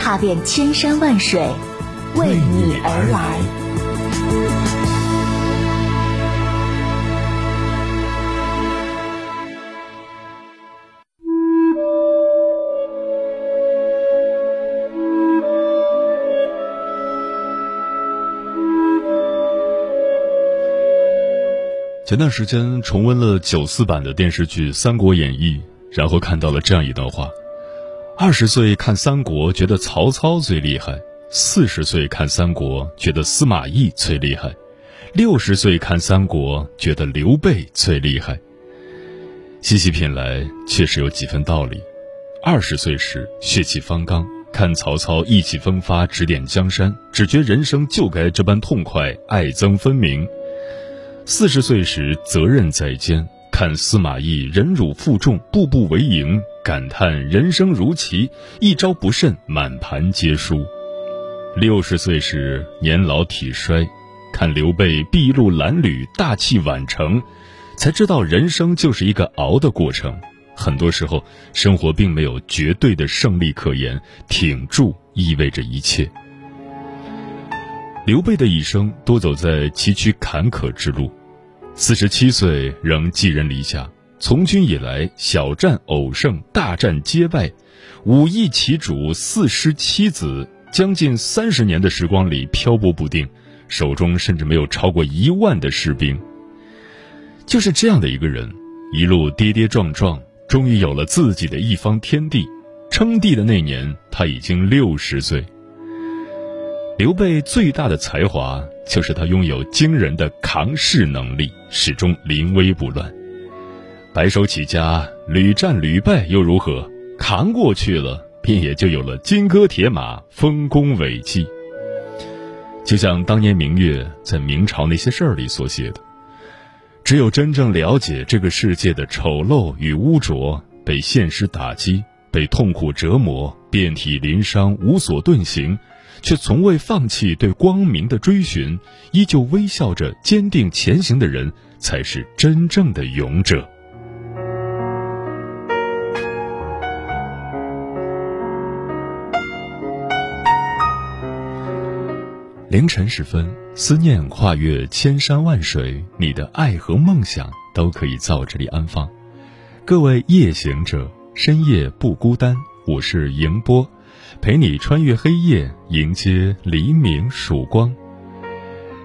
踏遍千山万水，为你而来。前段时间重温了九四版的电视剧《三国演义》，然后看到了这样一段话：二十岁看三国觉得曹操最厉害，四十岁看三国觉得司马懿最厉害，六十岁看三国觉得刘备最厉害。细细品来，确实有几分道理。二十岁时血气方刚，看曹操意气风发，指点江山，只觉人生就该这般痛快，爱憎分明。四十岁时，责任在肩，看司马懿忍辱负重，步步为营，感叹人生如棋，一招不慎，满盘皆输。六十岁时，年老体衰，看刘备筚路蓝缕，大器晚成，才知道人生就是一个熬的过程。很多时候，生活并没有绝对的胜利可言，挺住意味着一切。刘备的一生多走在崎岖坎坷之路，四十七岁仍寄人篱下，从军以来小战偶胜，大战皆败，五役其主，四失妻子，将近三十年的时光里漂泊不定，手中甚至没有超过一万的士兵。就是这样的一个人，一路跌跌撞撞，终于有了自己的一方天地。称帝的那年，他已经六十岁。刘备最大的才华就是他拥有惊人的扛事能力，始终临危不乱。白手起家，屡战屡败又如何？扛过去了，便也就有了金戈铁马、丰功伟绩。就像当年明月在《明朝那些事儿》里所写的：“只有真正了解这个世界的丑陋与污浊，被现实打击，被痛苦折磨，遍体鳞伤，无所遁形。”却从未放弃对光明的追寻，依旧微笑着坚定前行的人，才是真正的勇者。凌晨时分，思念跨越千山万水，你的爱和梦想都可以在我这里安放。各位夜行者，深夜不孤单，我是迎波。陪你穿越黑夜，迎接黎明曙光。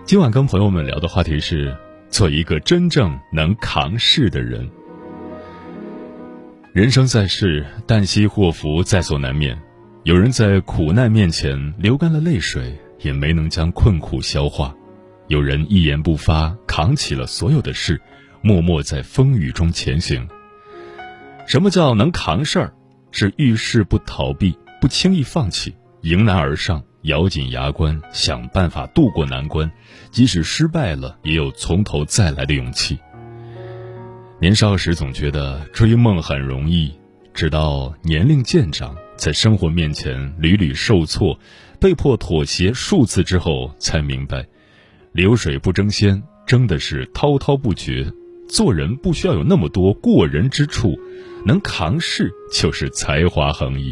今晚跟朋友们聊的话题是：做一个真正能扛事的人。人生在世，旦夕祸福在所难免。有人在苦难面前流干了泪水，也没能将困苦消化；有人一言不发，扛起了所有的事，默默在风雨中前行。什么叫能扛事儿？是遇事不逃避。不轻易放弃，迎难而上，咬紧牙关，想办法渡过难关，即使失败了，也有从头再来的勇气。年少时总觉得追梦很容易，直到年龄渐长，在生活面前屡屡受挫，被迫妥协数次之后，才明白，流水不争先，争的是滔滔不绝。做人不需要有那么多过人之处，能扛事就是才华横溢。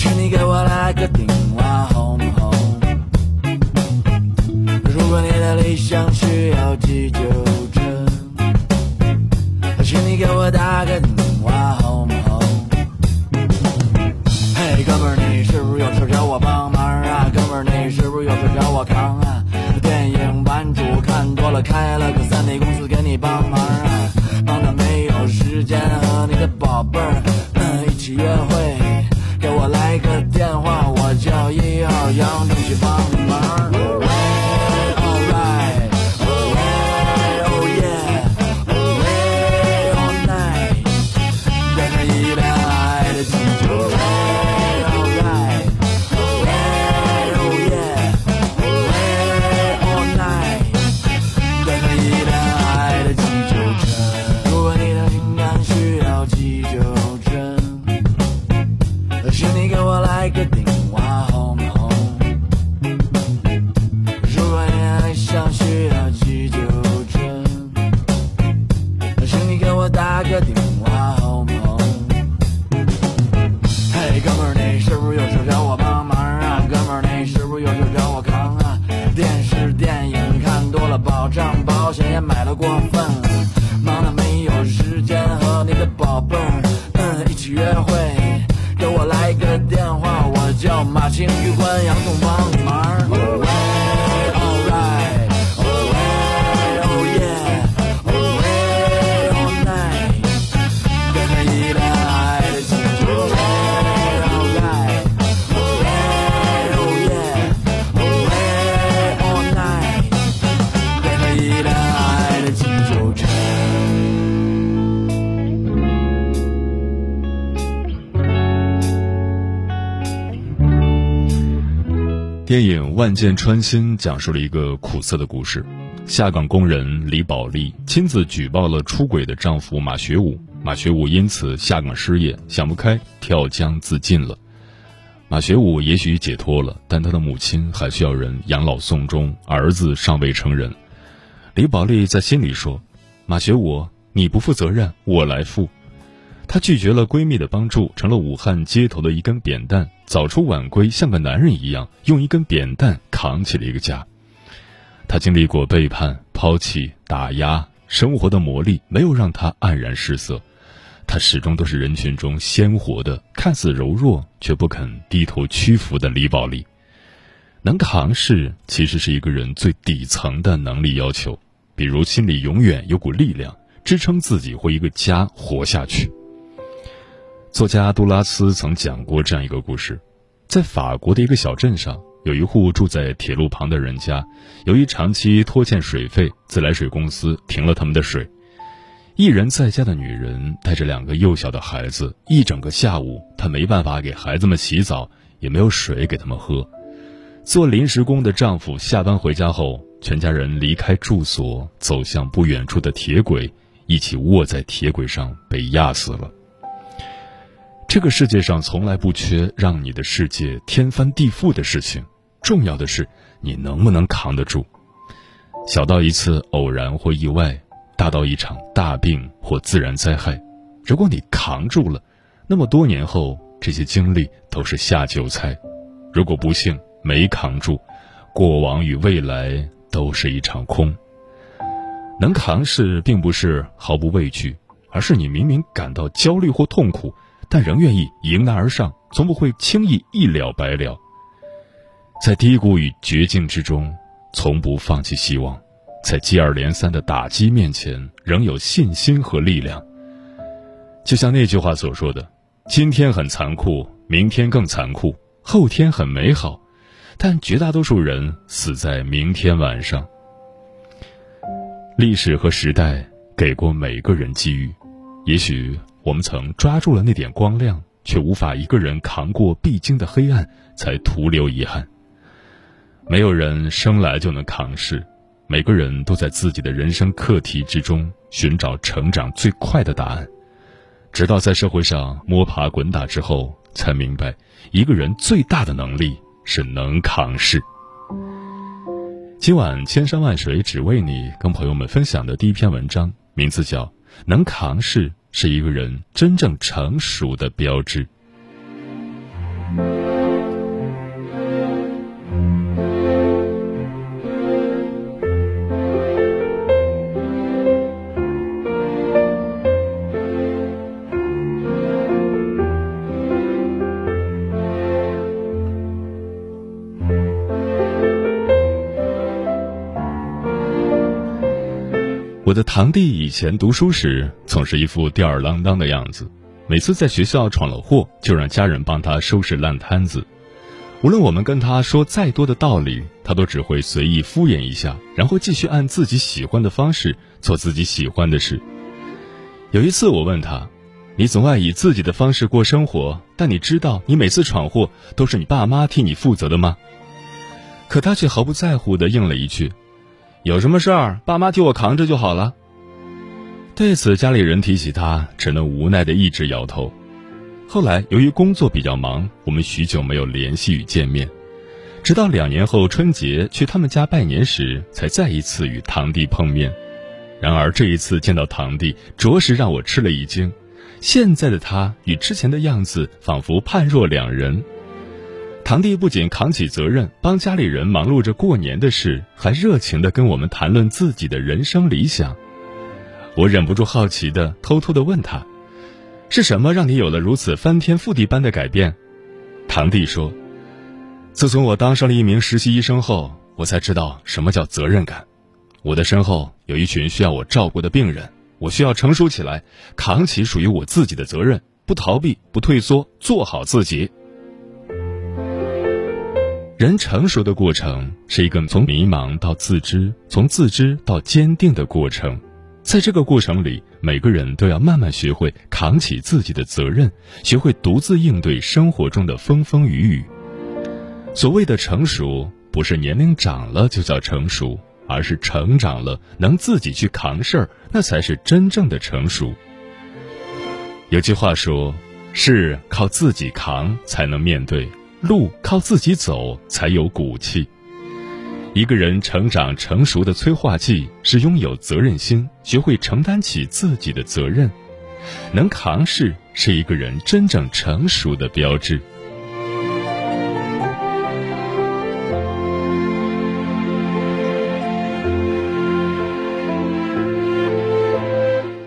请你给我来个电话，好吗？如果你的理想需要急救车，请你给我打个电话，好吗？嘿，哥们儿，你是不是有事找我帮忙啊？哥们儿，你是不是有事找我扛啊？电影版主看多了，开了个三 D 公司给你帮忙。电影《万箭穿心》讲述了一个苦涩的故事。下岗工人李宝莉亲自举报了出轨的丈夫马学武，马学武因此下岗失业，想不开跳江自尽了。马学武也许解脱了，但他的母亲还需要人养老送终，儿子尚未成人。李宝莉在心里说：“马学武，你不负责任，我来负。”她拒绝了闺蜜的帮助，成了武汉街头的一根扁担，早出晚归，像个男人一样，用一根扁担扛起了一个家。他经历过背叛、抛弃、打压，生活的磨砺没有让他黯然失色。他始终都是人群中鲜活的，看似柔弱却不肯低头屈服的李宝莉。能扛事其实是一个人最底层的能力要求，比如心里永远有股力量，支撑自己或一个家活下去。作家杜拉斯曾讲过这样一个故事：在法国的一个小镇上，有一户住在铁路旁的人家，由于长期拖欠水费，自来水公司停了他们的水。一人在家的女人带着两个幼小的孩子，一整个下午，她没办法给孩子们洗澡，也没有水给他们喝。做临时工的丈夫下班回家后，全家人离开住所，走向不远处的铁轨，一起卧在铁轨上被压死了。这个世界上从来不缺让你的世界天翻地覆的事情，重要的是你能不能扛得住。小到一次偶然或意外，大到一场大病或自然灾害，如果你扛住了，那么多年后这些经历都是下酒菜；如果不幸没扛住，过往与未来都是一场空。能扛事并不是毫不畏惧，而是你明明感到焦虑或痛苦。但仍愿意迎难而上，从不会轻易一了百了。在低谷与绝境之中，从不放弃希望；在接二连三的打击面前，仍有信心和力量。就像那句话所说的：“今天很残酷，明天更残酷，后天很美好，但绝大多数人死在明天晚上。”历史和时代给过每个人机遇，也许。我们曾抓住了那点光亮，却无法一个人扛过必经的黑暗，才徒留遗憾。没有人生来就能扛事，每个人都在自己的人生课题之中寻找成长最快的答案。直到在社会上摸爬滚打之后，才明白，一个人最大的能力是能扛事。今晚千山万水只为你，跟朋友们分享的第一篇文章，名字叫《能扛事》。是一个人真正成熟的标志。堂弟以前读书时总是一副吊儿郎当的样子，每次在学校闯了祸，就让家人帮他收拾烂摊子。无论我们跟他说再多的道理，他都只会随意敷衍一下，然后继续按自己喜欢的方式做自己喜欢的事。有一次，我问他：“你总爱以自己的方式过生活，但你知道你每次闯祸都是你爸妈替你负责的吗？”可他却毫不在乎地应了一句：“有什么事儿，爸妈替我扛着就好了。”对此，家里人提起他，只能无奈地一直摇头。后来，由于工作比较忙，我们许久没有联系与见面。直到两年后春节去他们家拜年时，才再一次与堂弟碰面。然而这一次见到堂弟，着实让我吃了一惊。现在的他与之前的样子仿佛判若两人。堂弟不仅扛起责任，帮家里人忙碌着过年的事，还热情地跟我们谈论自己的人生理想。我忍不住好奇地偷偷地问他。是什么让你有了如此翻天覆地般的改变？堂弟说：“自从我当上了一名实习医生后，我才知道什么叫责任感。我的身后有一群需要我照顾的病人，我需要成熟起来，扛起属于我自己的责任，不逃避，不退缩，做好自己。人成熟的过程是一个从迷茫到自知，从自知到坚定的过程。”在这个过程里，每个人都要慢慢学会扛起自己的责任，学会独自应对生活中的风风雨雨。所谓的成熟，不是年龄长了就叫成熟，而是成长了能自己去扛事儿，那才是真正的成熟。有句话说：“事靠自己扛才能面对，路靠自己走才有骨气。”一个人成长成熟的催化剂是拥有责任心，学会承担起自己的责任，能扛事是一个人真正成熟的标志。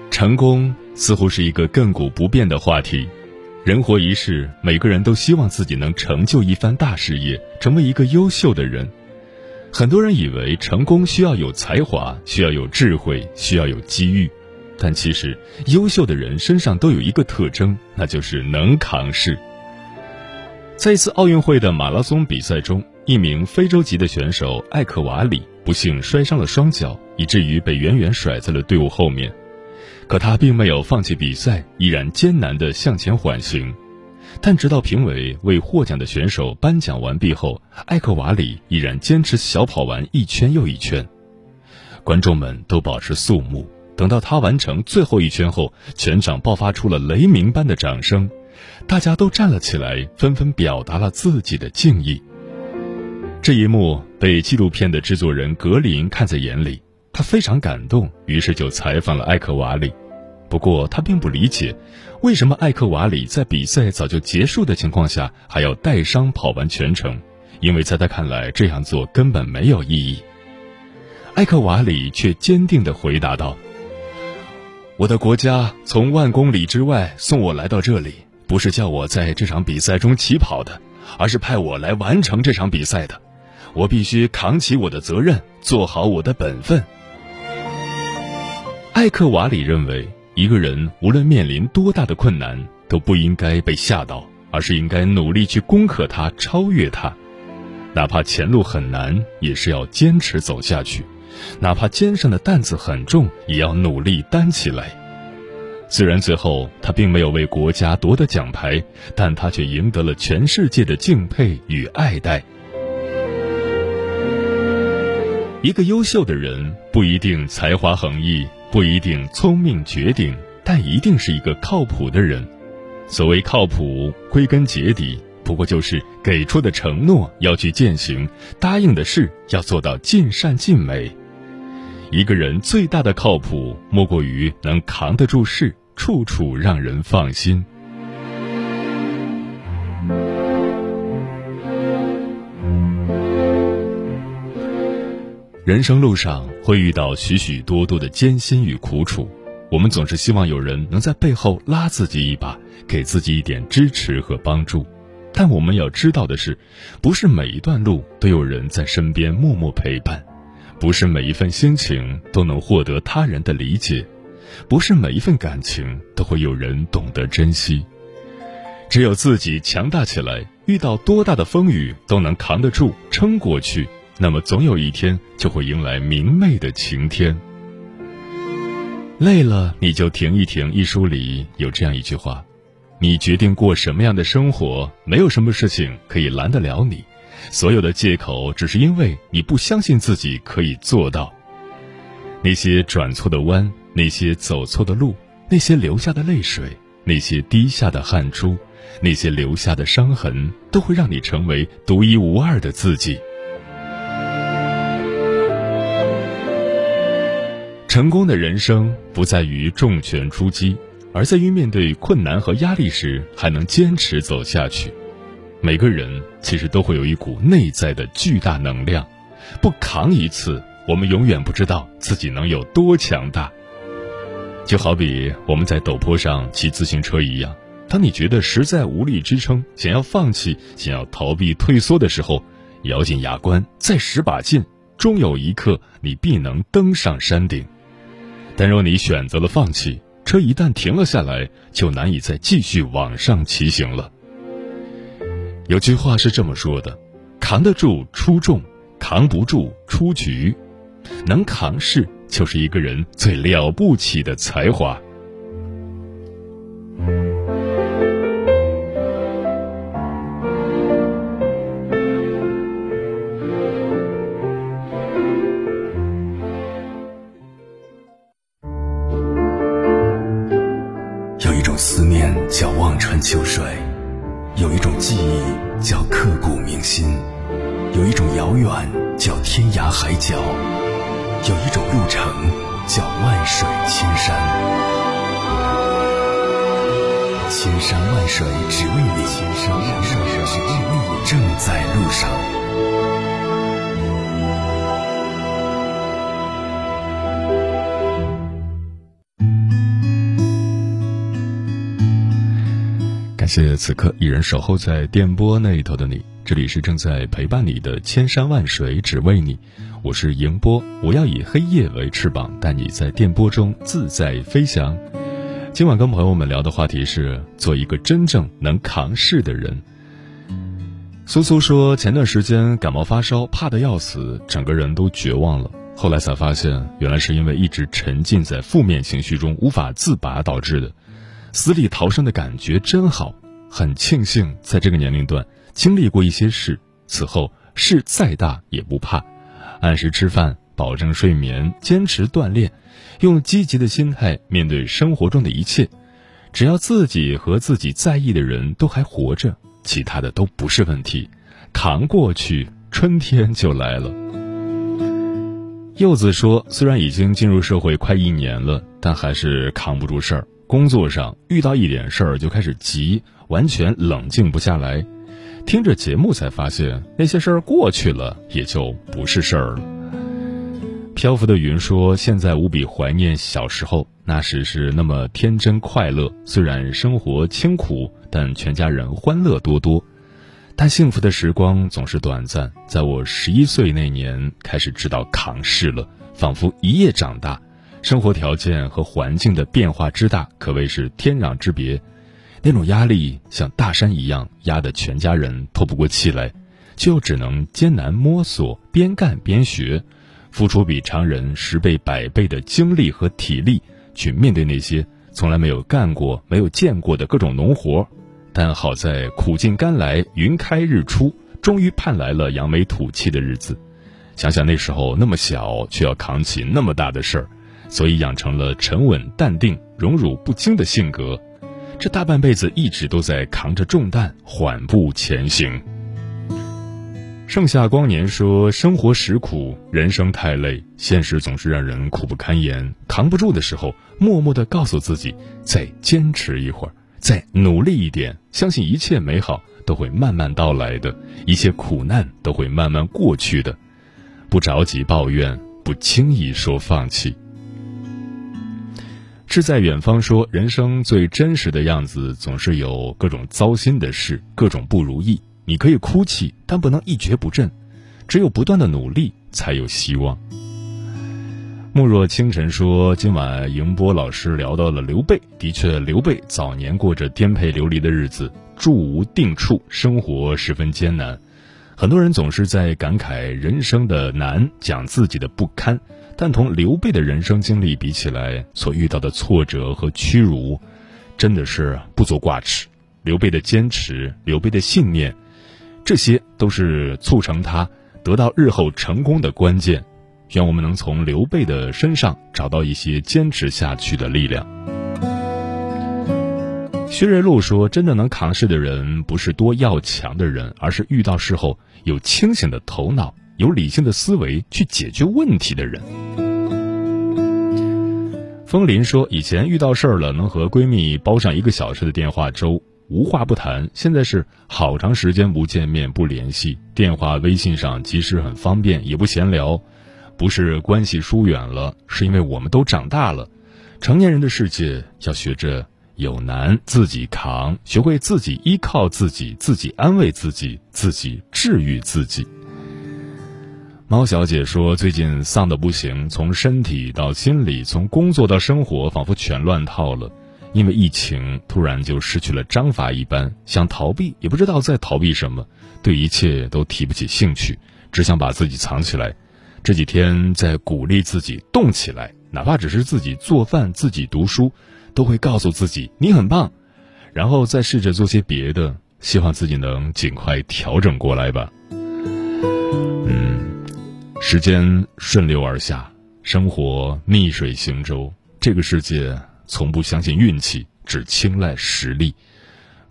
成功似乎是一个亘古不变的话题，人活一世，每个人都希望自己能成就一番大事业，成为一个优秀的人。很多人以为成功需要有才华，需要有智慧，需要有机遇，但其实优秀的人身上都有一个特征，那就是能扛事。在一次奥运会的马拉松比赛中，一名非洲籍的选手艾克瓦里不幸摔伤了双脚，以至于被远远甩在了队伍后面。可他并没有放弃比赛，依然艰难地向前缓行。但直到评委为获奖的选手颁奖完毕后，艾克瓦里依然坚持小跑完一圈又一圈，观众们都保持肃穆。等到他完成最后一圈后，全场爆发出了雷鸣般的掌声，大家都站了起来，纷纷表达了自己的敬意。这一幕被纪录片的制作人格林看在眼里，他非常感动，于是就采访了艾克瓦里。不过他并不理解。为什么艾克瓦里在比赛早就结束的情况下还要带伤跑完全程？因为在他看来这样做根本没有意义。艾克瓦里却坚定地回答道：“我的国家从万公里之外送我来到这里，不是叫我在这场比赛中起跑的，而是派我来完成这场比赛的。我必须扛起我的责任，做好我的本分。”艾克瓦里认为。一个人无论面临多大的困难，都不应该被吓倒，而是应该努力去攻克它、超越它。哪怕前路很难，也是要坚持走下去；哪怕肩上的担子很重，也要努力担起来。虽然最后他并没有为国家夺得奖牌，但他却赢得了全世界的敬佩与爱戴。一个优秀的人不一定才华横溢。不一定聪明绝顶，但一定是一个靠谱的人。所谓靠谱，归根结底不过就是给出的承诺要去践行，答应的事要做到尽善尽美。一个人最大的靠谱，莫过于能扛得住事，处处让人放心。人生路上会遇到许许多多的艰辛与苦楚，我们总是希望有人能在背后拉自己一把，给自己一点支持和帮助。但我们要知道的是，不是每一段路都有人在身边默默陪伴，不是每一份心情都能获得他人的理解，不是每一份感情都会有人懂得珍惜。只有自己强大起来，遇到多大的风雨都能扛得住、撑过去，那么总有一天就会迎来明媚的晴天。累了你就停一停。一书里有这样一句话：“你决定过什么样的生活，没有什么事情可以拦得了你。所有的借口只是因为你不相信自己可以做到。那些转错的弯，那些走错的路，那些流下的泪水，那些滴下的汗珠，那些留下的伤痕，都会让你成为独一无二的自己。”成功的人生不在于重拳出击，而在于面对困难和压力时还能坚持走下去。每个人其实都会有一股内在的巨大能量，不扛一次，我们永远不知道自己能有多强大。就好比我们在陡坡上骑自行车一样，当你觉得实在无力支撑，想要放弃，想要逃避退缩的时候，咬紧牙关，再使把劲，终有一刻你必能登上山顶。但若你选择了放弃，车一旦停了下来，就难以再继续往上骑行了。有句话是这么说的：“扛得住出众，扛不住出局。能扛事，就是一个人最了不起的才华。”谢此刻一人守候在电波那一头的你，这里是正在陪伴你的千山万水只为你，我是迎波，我要以黑夜为翅膀，带你在电波中自在飞翔。今晚跟朋友们聊的话题是做一个真正能扛事的人。苏苏说，前段时间感冒发烧，怕的要死，整个人都绝望了。后来才发现，原来是因为一直沉浸在负面情绪中无法自拔导致的，死里逃生的感觉真好。很庆幸在这个年龄段经历过一些事，此后事再大也不怕，按时吃饭，保证睡眠，坚持锻炼，用积极的心态面对生活中的一切。只要自己和自己在意的人都还活着，其他的都不是问题，扛过去，春天就来了。柚子说：“虽然已经进入社会快一年了，但还是扛不住事儿。工作上遇到一点事儿就开始急。”完全冷静不下来，听着节目才发现那些事儿过去了，也就不是事儿了。漂浮的云说：“现在无比怀念小时候，那时是那么天真快乐。虽然生活清苦，但全家人欢乐多多。但幸福的时光总是短暂。在我十一岁那年，开始知道扛事了，仿佛一夜长大。生活条件和环境的变化之大，可谓是天壤之别。”那种压力像大山一样压得全家人透不过气来，就只能艰难摸索，边干边学，付出比常人十倍百倍的精力和体力去面对那些从来没有干过、没有见过的各种农活。但好在苦尽甘来，云开日出，终于盼来了扬眉吐气的日子。想想那时候那么小，却要扛起那么大的事儿，所以养成了沉稳淡定、荣辱不惊的性格。这大半辈子一直都在扛着重担缓步前行。盛夏光年说：“生活实苦，人生太累，现实总是让人苦不堪言。扛不住的时候，默默的告诉自己，再坚持一会儿，再努力一点，相信一切美好都会慢慢到来的，一切苦难都会慢慢过去的。不着急抱怨，不轻易说放弃。”志在远方说：“人生最真实的样子，总是有各种糟心的事，各种不如意。你可以哭泣，但不能一蹶不振。只有不断的努力，才有希望。”慕若清晨说：“今晚迎波老师聊到了刘备，的确，刘备早年过着颠沛流离的日子，住无定处，生活十分艰难。很多人总是在感慨人生的难，讲自己的不堪，但同刘备的人生经历比起来，所遇到的挫折和屈辱，真的是不足挂齿。刘备的坚持，刘备的信念，这些都是促成他得到日后成功的关键。”愿我们能从刘备的身上找到一些坚持下去的力量。薛瑞禄说：“真的能扛事的人，不是多要强的人，而是遇到事后有清醒的头脑、有理性的思维去解决问题的人。”风林说：“以前遇到事儿了，能和闺蜜煲上一个小时的电话粥，无话不谈；现在是好长时间不见面、不联系，电话、微信上即使很方便，也不闲聊。”不是关系疏远了，是因为我们都长大了。成年人的世界要学着有难自己扛，学会自己依靠自己，自己安慰自己，自己治愈自己。猫小姐说：“最近丧的不行，从身体到心理，从工作到生活，仿佛全乱套了。因为疫情，突然就失去了章法一般，想逃避也不知道在逃避什么，对一切都提不起兴趣，只想把自己藏起来。”这几天在鼓励自己动起来，哪怕只是自己做饭、自己读书，都会告诉自己你很棒，然后再试着做些别的，希望自己能尽快调整过来吧。时间顺流而下，生活逆水行舟，这个世界从不相信运气，只青睐实力，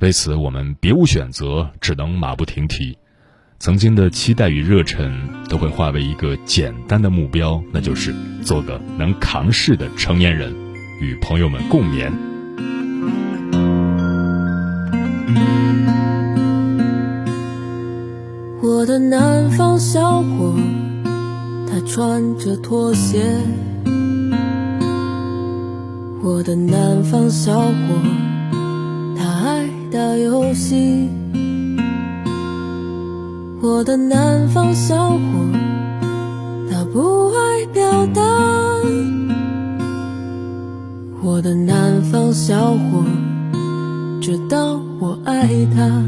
为此我们别无选择，只能马不停蹄。曾经的期待与热忱都会化为一个简单的目标，那就是做个能扛事的成年人，与朋友们共勉。我的南方小伙，他穿着拖鞋。我的南方小伙，他爱打游戏。我的南方小伙，他不爱表达。我的南方小伙，知道我爱他。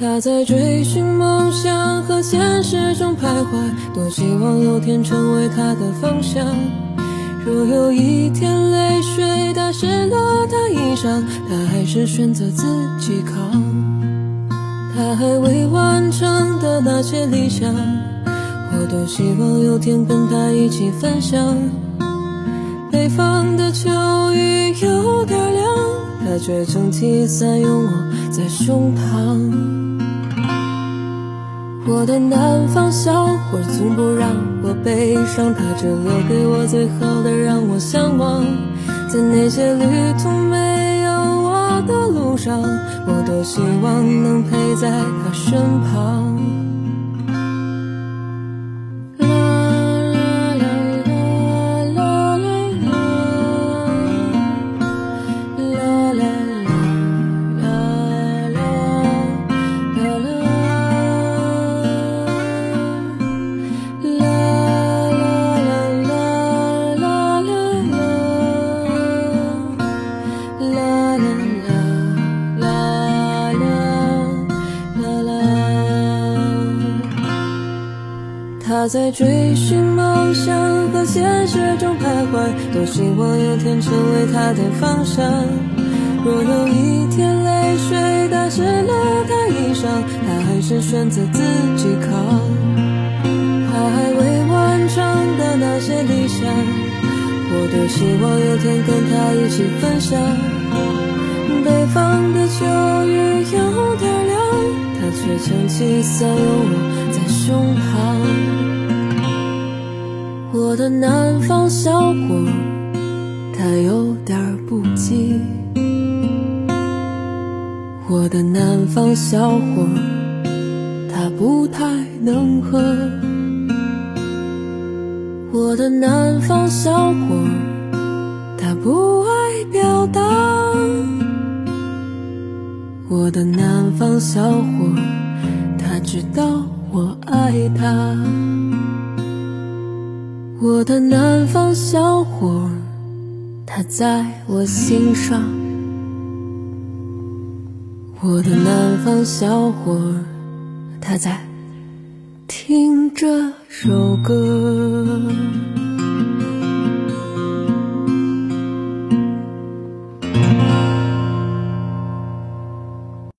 他在追寻梦想和现实中徘徊，多希望有天成为他的方向。若有一天泪水打湿了他衣裳，他还是选择自己扛。他还未完成的那些理想，我多希望有天跟他一起分享。北方的秋雨有点凉，他却撑起伞拥我在胸膛。我的南方小伙从不让我悲伤，他只留给我最好的，让我向往。在那些旅途没有我的路上。我多希望能陪在他身旁。在追寻梦想和现实中徘徊，多希望有天成为他的方向。若有一天泪水打湿了他衣裳，他还是选择自己扛。他还未完成的那些理想，我多希望有天跟他一起分享。北方的秋雨有点凉，他却撑起伞拥我在胸膛。我的南方小伙，他有点不羁。我的南方小伙，他不太能喝。我的南方小伙，他不爱表达。我的南方小伙，他知道我爱他。我的南方小伙，他在我心上。我的南方小伙，他在听这首歌。